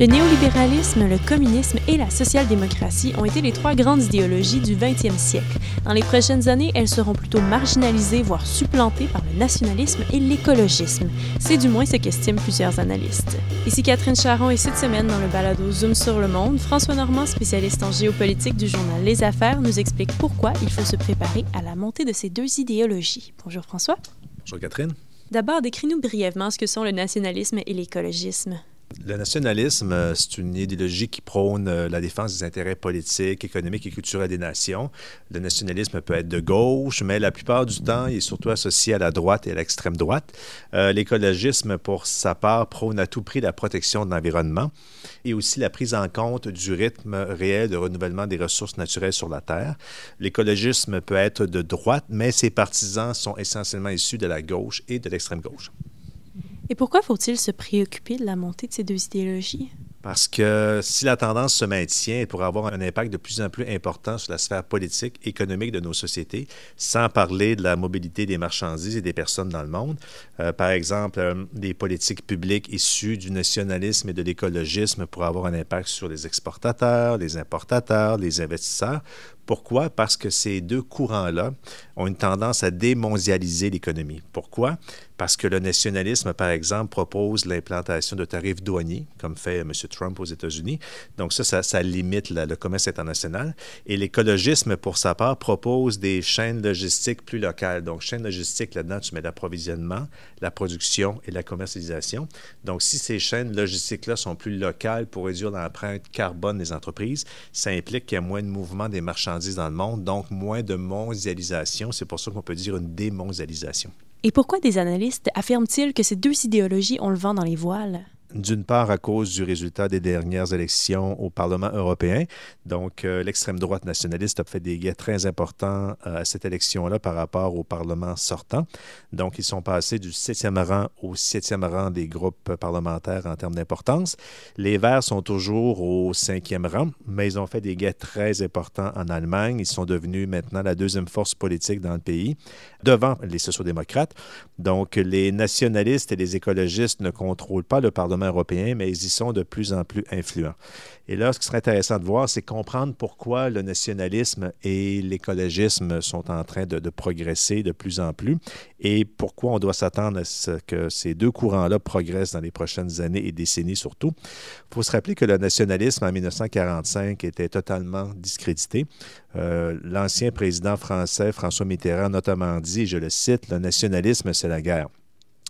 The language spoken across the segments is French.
Le néolibéralisme, le communisme et la social-démocratie ont été les trois grandes idéologies du 20e siècle. Dans les prochaines années, elles seront plutôt marginalisées, voire supplantées par le nationalisme et l'écologisme. C'est du moins ce qu'estiment plusieurs analystes. Ici Catherine Charon et cette semaine dans le balado Zoom sur le monde, François Normand, spécialiste en géopolitique du journal Les Affaires, nous explique pourquoi il faut se préparer à la montée de ces deux idéologies. Bonjour François. Bonjour Catherine. D'abord, décris-nous brièvement ce que sont le nationalisme et l'écologisme. Le nationalisme, euh, c'est une idéologie qui prône euh, la défense des intérêts politiques, économiques et culturels des nations. Le nationalisme peut être de gauche, mais la plupart du temps, il est surtout associé à la droite et à l'extrême droite. Euh, l'écologisme, pour sa part, prône à tout prix la protection de l'environnement et aussi la prise en compte du rythme réel de renouvellement des ressources naturelles sur la Terre. L'écologisme peut être de droite, mais ses partisans sont essentiellement issus de la gauche et de l'extrême gauche. Et pourquoi faut-il se préoccuper de la montée de ces deux idéologies? Parce que si la tendance se maintient, elle pourrait avoir un impact de plus en plus important sur la sphère politique, économique de nos sociétés, sans parler de la mobilité des marchandises et des personnes dans le monde. Euh, par exemple, euh, des politiques publiques issues du nationalisme et de l'écologisme pourraient avoir un impact sur les exportateurs, les importateurs, les investisseurs. Pourquoi? Parce que ces deux courants-là ont une tendance à démondialiser l'économie. Pourquoi? Parce que le nationalisme, par exemple, propose l'implantation de tarifs douaniers, comme fait M. Trump aux États-Unis. Donc ça, ça, limite le commerce international. Et l'écologisme, pour sa part, propose des chaînes logistiques plus locales. Donc, chaîne logistique, là-dedans, tu mets l'approvisionnement, la production et la commercialisation. Donc, si ces chaînes logistiques-là sont plus locales pour réduire l'empreinte carbone des entreprises, ça implique qu'il y a moins de mouvement des marchandises dans le monde, donc moins de mondialisation. C'est pour ça qu'on peut dire une démondialisation. Et pourquoi des analystes affirment-ils que ces deux idéologies ont le vent dans les voiles? D'une part à cause du résultat des dernières élections au Parlement européen. Donc, euh, l'extrême droite nationaliste a fait des gains très importants euh, à cette élection-là par rapport au Parlement sortant. Donc, ils sont passés du septième rang au septième rang des groupes parlementaires en termes d'importance. Les Verts sont toujours au cinquième rang, mais ils ont fait des gains très importants en Allemagne. Ils sont devenus maintenant la deuxième force politique dans le pays, devant les sociodémocrates. Donc, les nationalistes et les écologistes ne contrôlent pas le Parlement européen, mais ils y sont de plus en plus influents. Et là, ce qui serait intéressant de voir, c'est comprendre pourquoi le nationalisme et l'écologisme sont en train de, progresser de plus en plus et pourquoi on doit s'attendre à ce que ces deux courants-là progressent dans les prochaines années et décennies surtout. Il faut se rappeler que le nationalisme en 1945 était totalement discrédité. Euh, l'ancien président français, François Mitterrand, notamment dit, je le cite, le nationalisme, c'est la guerre.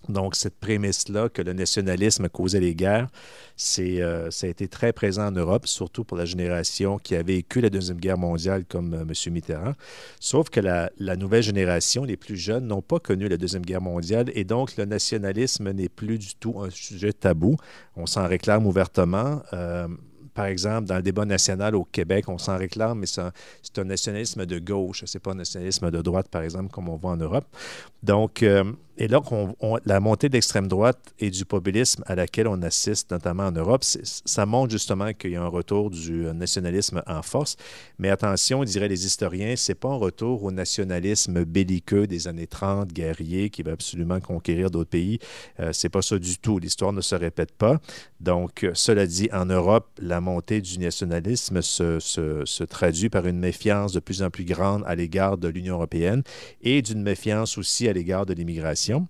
Donc, cette prémisse-là que le nationalisme causait les guerres, c'est, euh, ça a été très présent en Europe, surtout pour la génération qui a vécu la Deuxième Guerre mondiale comme euh, M. Mitterrand. Sauf que la, nouvelle génération, les plus jeunes, n'ont pas connu la Deuxième Guerre mondiale et donc le nationalisme n'est plus du tout un sujet tabou. On s'en réclame ouvertement. Euh, par exemple, dans le débat national au Québec, on s'en réclame, mais c'est un, nationalisme de gauche, c'est pas un nationalisme de droite, par exemple, comme on voit en Europe. Donc, euh, et là, la montée de l'extrême droite et du populisme à laquelle on assiste, notamment en Europe, ça montre justement qu'il y a un retour du nationalisme en force. Mais attention, diraient les historiens, c'est pas un retour au nationalisme belliqueux des années 30, guerrier, qui va absolument conquérir d'autres pays. Euh, c'est pas ça du tout. L'histoire ne se répète pas. Donc, cela dit, en Europe, la montée du nationalisme se, se traduit par une méfiance de plus en plus grande à l'égard de l'Union européenne et d'une méfiance aussi à l'égard de l'immigration.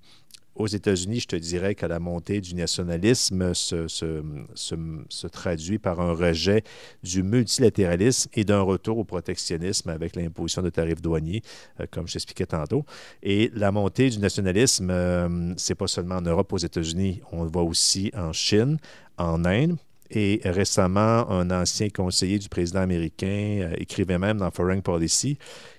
Aux États-Unis, je te dirais que la montée du nationalisme se, se, se, traduit par un rejet du multilatéralisme et d'un retour au protectionnisme avec l'imposition de tarifs douaniers, euh, comme je t'expliquais tantôt. Et la montée du nationalisme, euh, c'est pas seulement en Europe, aux États-Unis, on le voit aussi en Chine, en Inde, et récemment, un ancien conseiller du président américain euh, écrivait même dans Foreign Policy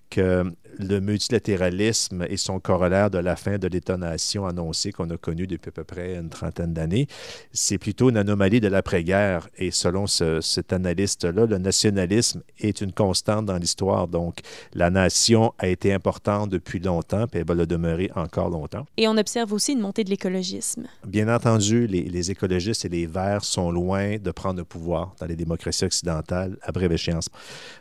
que le multilatéralisme et son corollaire de la fin de l'État-nation annoncé qu'on a connu depuis à peu près une trentaine d'années, c'est plutôt une anomalie de l'après-guerre. Et selon cet analyste-là, le nationalisme est une constante dans l'histoire. Donc, la nation a été importante depuis longtemps, puis elle va le demeurer encore longtemps. Et on observe aussi une montée de l'écologisme. Bien entendu, les, les écologistes et les Verts sont loin de prendre le pouvoir dans les démocraties occidentales à brève échéance.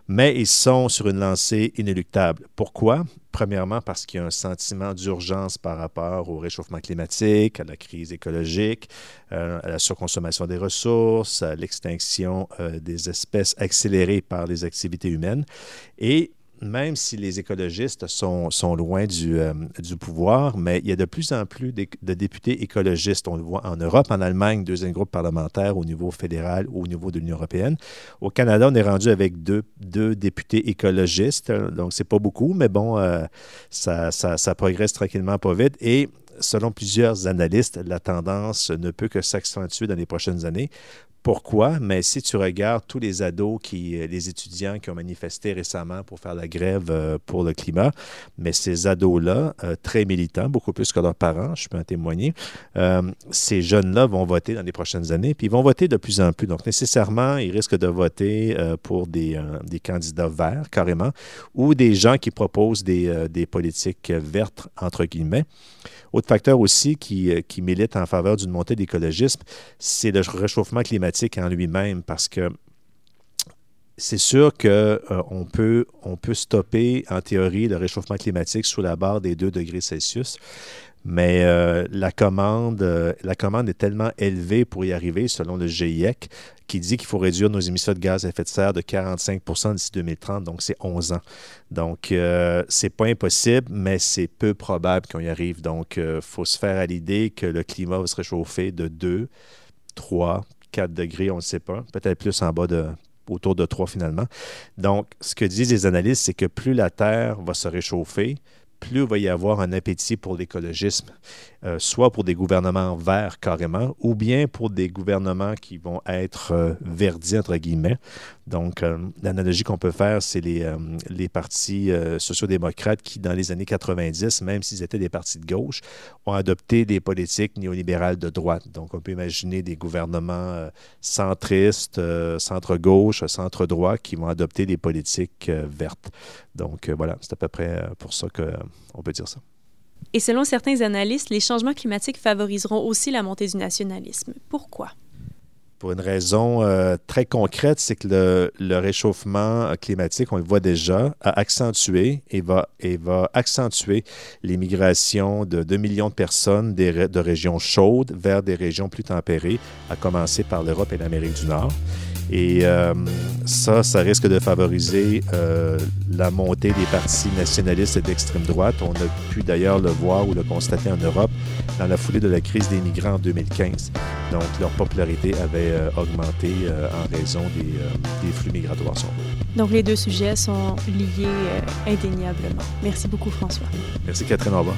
Mais ils sont sur une lancée inéluctable. Pourquoi? Pourquoi? Premièrement, parce qu'il y a un sentiment d'urgence par rapport au réchauffement climatique, à la crise écologique, euh, à la surconsommation des ressources, à l'extinction euh, des espèces accélérée par les activités humaines. Et même si les écologistes sont, loin du, euh, du, pouvoir, mais il y a de plus en plus de, députés écologistes. On le voit en Europe, en Allemagne, deuxième groupe parlementaire au niveau fédéral au niveau de l'Union européenne. Au Canada, on est rendu avec deux, deux députés écologistes, donc c'est pas beaucoup, mais bon, euh, ça, ça, ça progresse tranquillement pas vite. Et selon plusieurs analystes, la tendance ne peut que s'accentuer dans les prochaines années. Pourquoi? Mais si tu regardes tous les ados, qui, euh, les étudiants qui ont manifesté récemment pour faire la grève euh, pour le climat, mais ces ados-là, euh, très militants, beaucoup plus que leurs parents, je peux en témoigner, ces jeunes-là vont voter dans les prochaines années, puis ils vont voter de plus en plus. Donc, nécessairement, ils risquent de voter pour des, candidats verts, carrément, ou des gens qui proposent des, des politiques vertes, entre guillemets. Autre facteur aussi qui, qui milite en faveur d'une montée d'écologisme, c'est le réchauffement climatique en lui-même parce que c'est sûr qu'on euh, peut, stopper en théorie le réchauffement climatique sous la barre des 2 degrés Celsius, mais euh, la, commande, euh, la commande est tellement élevée pour y arriver, selon le GIEC, qui dit qu'il faut réduire nos émissions de gaz à effet de serre de 45% d'ici 2030, donc c'est 11 ans. Donc, c'est pas impossible, mais c'est peu probable qu'on y arrive. Donc, il faut se faire à l'idée que le climat va se réchauffer de 2, 3, 4 degrés, on ne sait pas, peut-être plus en bas de autour de 3 finalement. Donc, ce que disent les analystes, c'est que plus la Terre va se réchauffer, plus il va y avoir un appétit pour l'écologisme, euh, soit pour des gouvernements verts carrément, ou bien pour des gouvernements qui vont être euh, verdis, entre guillemets. Donc, euh, l'analogie qu'on peut faire, c'est les, les partis sociodémocrates qui, dans les années 90, même s'ils étaient des partis de gauche, ont adopté des politiques néolibérales de droite. Donc, on peut imaginer des gouvernements centristes, centre-gauche, centre-droit, qui vont adopter des politiques vertes. Donc, voilà, c'est à peu près pour ça qu'on peut dire ça. Et selon certains analystes, les changements climatiques favoriseront aussi la montée du nationalisme. Pourquoi? Pour une raison euh, très concrète, c'est que le, réchauffement climatique, on le voit déjà, a accentué et va, et va accentuer l'immigration de 2 millions de personnes de régions chaudes vers des régions plus tempérées, à commencer par l'Europe et l'Amérique du Nord. Et euh, ça, ça risque de favoriser euh, la montée des partis nationalistes et d'extrême droite. On a pu d'ailleurs le voir ou le constater en Europe dans la foulée de la crise des migrants en 2015. Donc, leur popularité avait euh, augmenté en raison des, flux migratoires. Donc, les deux sujets sont liés indéniablement. Merci beaucoup, François. Merci, Catherine. Revoir.